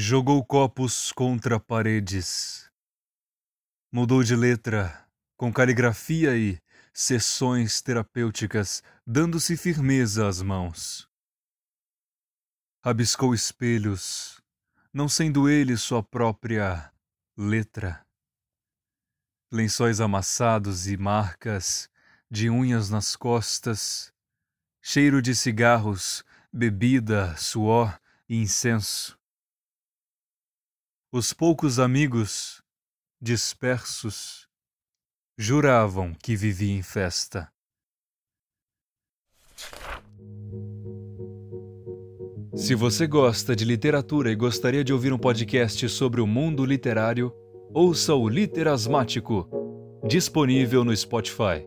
Jogou copos contra paredes. Mudou de letra, com caligrafia e sessões terapêuticas, dando-se firmeza às mãos. Rabiscou espelhos, não sendo ele sua própria letra. Lençóis amassados e marcas de unhas nas costas, cheiro de cigarros, bebida, suor e incenso. Os poucos amigos, dispersos, juravam que vivia em festa. Se você gosta de literatura e gostaria de ouvir um podcast sobre o mundo literário, ouça o Literasmático, disponível no Spotify.